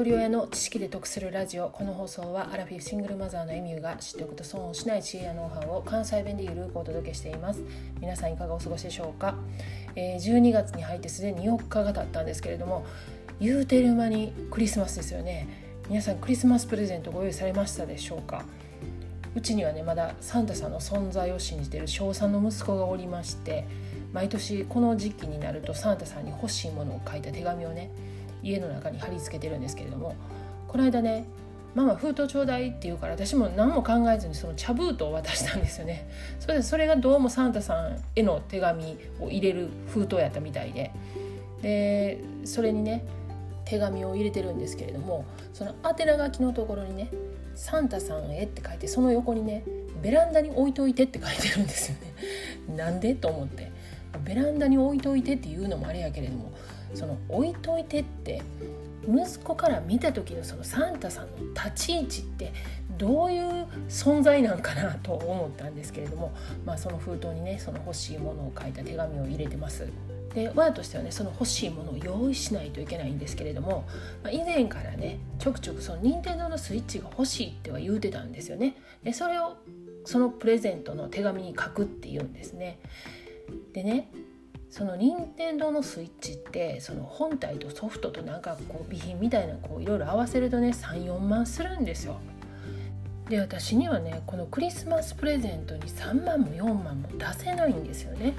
一人親の知識で得するラジオ。この放送はアラフィフシングルマザーのエミューが知っておくと損をしない知恵やノウハウを関西弁でゆるくお届けしています。皆さんいかがお過ごしでしょうか、えー、12月に入ってすでに4日が経ったんですけれども言うてる間にクリスマスですよね。皆さんクリスマスプレゼントご用意されましたでしょうか？うちにはねまだサンタさんの存在を信じている小3の息子がおりまして毎年この時期になるとサンタさんに欲しいものを書いた手紙をね家の中に貼り付けてるんですけれどもこの間ね「ママ封筒ちょうだい」って言うから私も何も考えずにその茶封筒を渡したんですよね。それでそれがどうもサンタさんへの手紙を入れる封筒やったみたいで。でそれにね手紙を入れてるんですけれどもその宛名書きのところにね「サンタさんへ」って書いてその横にね「ベランダに置いといて」って書いてるんですよね。なんで？と思って。ベランダに置いといてっていうのもあれやけれどもその置いといてって息子から見た時のそのサンタさんの立ち位置ってどういう存在なんかなと思ったんですけれども、まあ、その封筒にねその欲しいものを書いた手紙を入れてます。で親としてはねその欲しいものを用意しないといけないんですけれども、まあ、以前からねちょくちょくその任天堂のスイッチが欲しいっては言うてたんですよね。でそれをそのプレゼントの手紙に書くっていうんですね。でねその任天堂のスイッチってその本体とソフトとなんかこう備品みたいなこういろいろ合わせるとね34万するんですよ。で私にはねこのクリスマスプレゼントに3万も4万も出せないんですよね。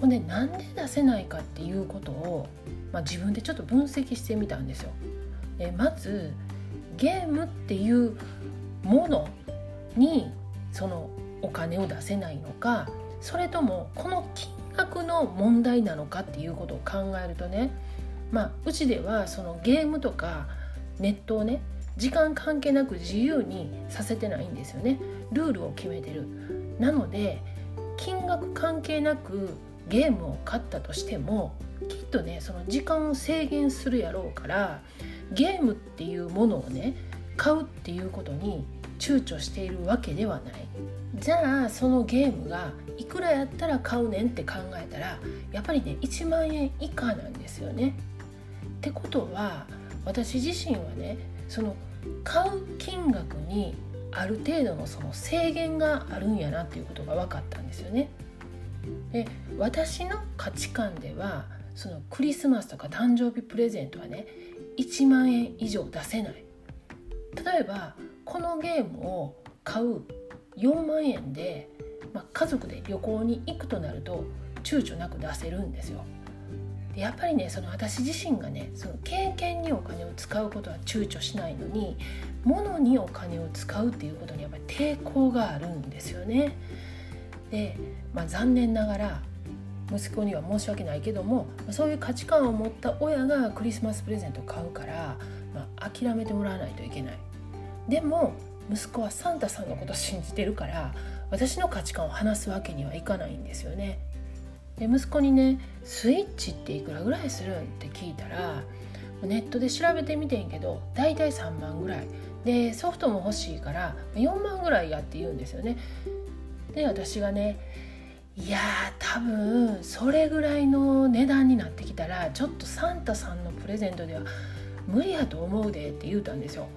ほんでなんで出せないかっていうことを、まあ、自分でちょっと分析してみたんですよ。でまずゲームっていうものにそのお金を出せないのかそれともこの金額の問題なのかっていうことを考えるとねまあうちではそのゲームとかネットをね時間関係なく自由にさせてないんですよね。ルールを決めてる。なので金額関係なくゲームを買ったとしてもきっとねその時間を制限するやろうからゲームっていうものをね買うっていうことに躊躇しているわけではないじゃあそのゲームがいくらやったら買うねんって考えたらやっぱりね1万円以下なんですよね。ってことは私自身はねその買う金額にある程度のその制限があるんやなっていうことが分かったんですよね。で私の価値観ではそのクリスマスとか誕生日プレゼントはね1万円以上出せない。例えばこのゲームを買う4万円で、まあ、家族で旅行に行くとなると躊躇なく出せるんですよ。でやっぱりねその私自身がねその経験にお金を使うことは躊躇しないのに物にお金を使うっていうことにやっぱり抵抗があるんですよね。で、まあ、残念ながら息子には申し訳ないけどもそういう価値観を持った親がクリスマスプレゼントを買うから、まあ、諦めてもらわないといけない。でも息子はサンタさんのこと信じてるから私の価値観を話すわけにはいかないんですよね。で息子にね「スイッチっていくらぐらいするん?」って聞いたらネットで調べてみてんけど大体3万ぐらいでソフトも欲しいから4万ぐらいやって言うんですよね。で私がねいや多分それぐらいの値段になってきたらちょっとサンタさんのプレゼントでは無理やと思うでって言うたんですよ。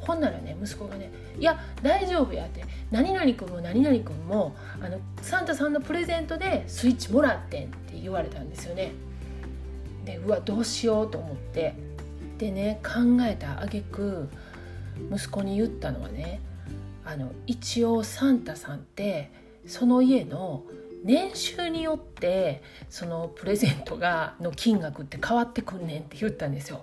ほんならね息子がね「いや大丈夫や」って「何々君も何々君もあのサンタさんのプレゼントでスイッチもらってん」って言われたんですよね。でうわどうしようと思ってでね考えた挙句息子に言ったのはねあの一応サンタさんってその家の年収によってそのプレゼントがの金額って変わってくんねんって言ったんですよ。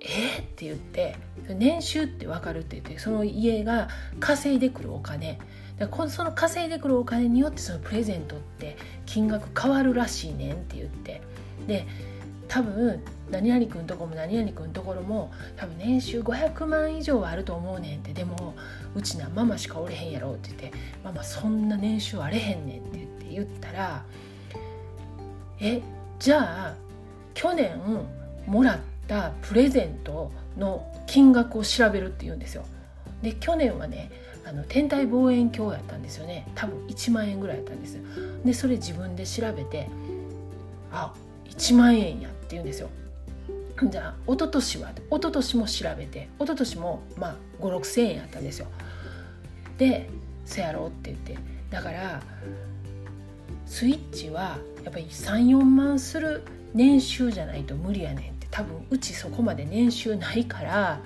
え？ー、って言って年収って分かるって言ってその家が稼いでくるお金。だその稼いでくるお金によってそのプレゼントって金額変わるらしいねんって言って。で多分何々君とこも何々君ところも多分年収500万以上はあると思うねんって。でもうちなママしかおれへんやろって言ってママそんな年収あれへんねんって言って言ったらえじゃあ去年もらったったプレゼントの金額を調べるっていうんですよ。で去年はねあの天体望遠鏡やったんですよね。多分1万円ぐらいやったんです。でそれ自分で調べてあ1万円やって言うんですよ。じゃあ一昨年は一昨年も調べて一昨年もまあ5 6,000円やったんですよ。で「せやろう」って言って。だからスイッチはやっぱり34万する年収じゃないと無理やねん。って多分うちそこまで年収ないから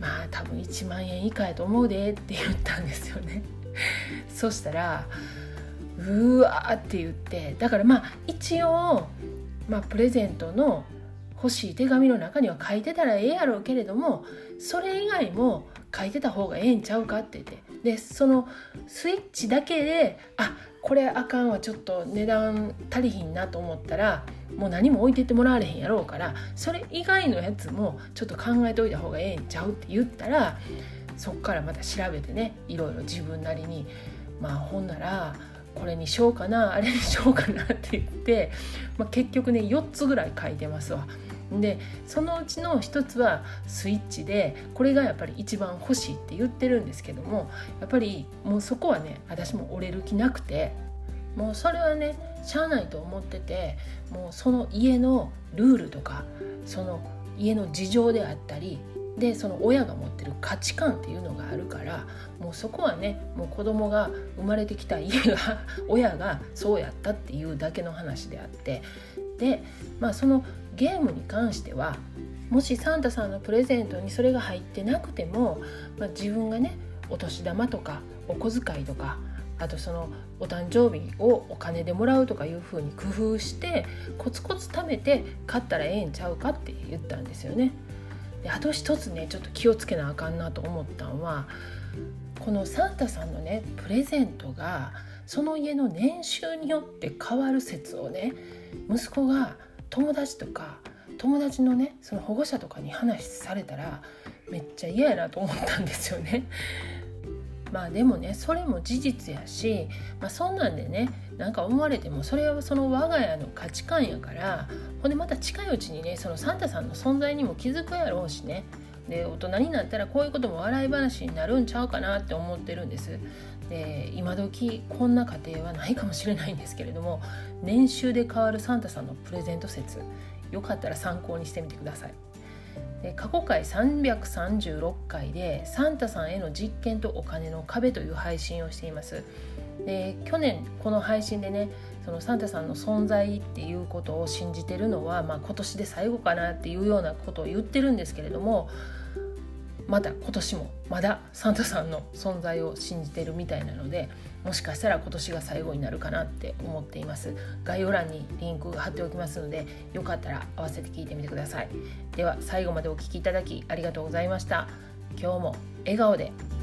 まあ多分1万円以下やと思うでって言ったんですよね。そしたらうわーって言ってだからまあ一応、まあ、プレゼントの欲しい手紙の中には書いてたらええやろうけれどもそれ以外も書いてた方がええんちゃうかって言ってでそのスイッチだけであこれあかんわちょっと値段足りひんなと思ったらもう何も置いてってもらわれへんやろうからそれ以外のやつもちょっと考えておいた方がええんちゃうって言ったらそっからまた調べてねいろいろ自分なりにまあほんならこれにしようかなあれにしようかなって言って、まあ、結局ね4つぐらい書いてますわ。でそのうちの一つはスイッチでこれがやっぱり一番欲しいって言ってるんですけどもやっぱりもうそこはね私も折れる気なくてもうそれはねしゃあないと思っててもうその家のルールとかその家の事情であったりでその親が持ってる価値観っていうのがあるからもうそこはねもう子供が生まれてきた家が 親がそうやったっていうだけの話であってでまあそのゲームに関してはもしサンタさんのプレゼントにそれが入ってなくても、まあ、自分がねお年玉とかお小遣いとかあとそのお誕生日をお金でもらうとかいう風に工夫してコツコツ貯めて買ったらええんちゃうかって言ったんですよね。であと一つねちょっと気をつけなあかんなと思ったんはこのサンタさんのねプレゼントがその家の年収によって変わる説をね息子が友達とか友達のねその保護者とかに話されたらめっちゃ嫌やなと思ったんですよね。まあでもねそれも事実やし、まあ、そんなんでねなんか思われてもそれはその我が家の価値観やからほんでまた近いうちにねそのサンタさんの存在にも気づくやろうしねで大人になったらこういうことも笑い話になるんちゃうかなって思ってるんです。で今時こんな家庭はないかもしれないんですけれども年収で変わるサンタさんのプレゼント説よかったら参考にしてみてください。で過去回336回でサンタさんへの実験とお金の壁という配信をしています。で去年この配信でねそのサンタさんの存在っていうことを信じてるのは、まあ、今年で最後かなっていうようなことを言ってるんですけれどもまた今年もまだサンタさんの存在を信じてるみたいなのでもしかしたら今年が最後になるかなって思っています。概要欄にリンク貼っておきますのでよかったら合わせて聞いてみてください。では最後までお聴きいただきありがとうございました。今日も笑顔で。